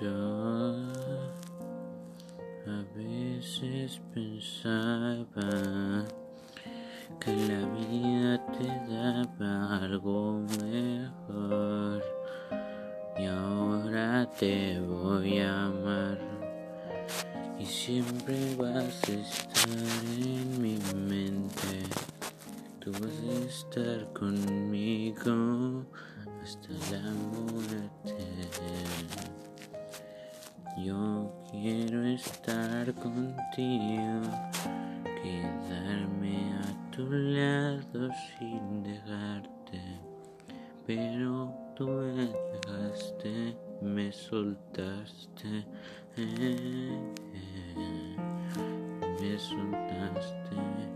Yo a veces pensaba que la vida te daba algo mejor y ahora te voy a amar y siempre vas a estar en mi mente. Tú vas a estar conmigo hasta la Yo quiero estar contigo, quedarme a tu lado sin dejarte, pero tú me dejaste, me soltaste, me soltaste.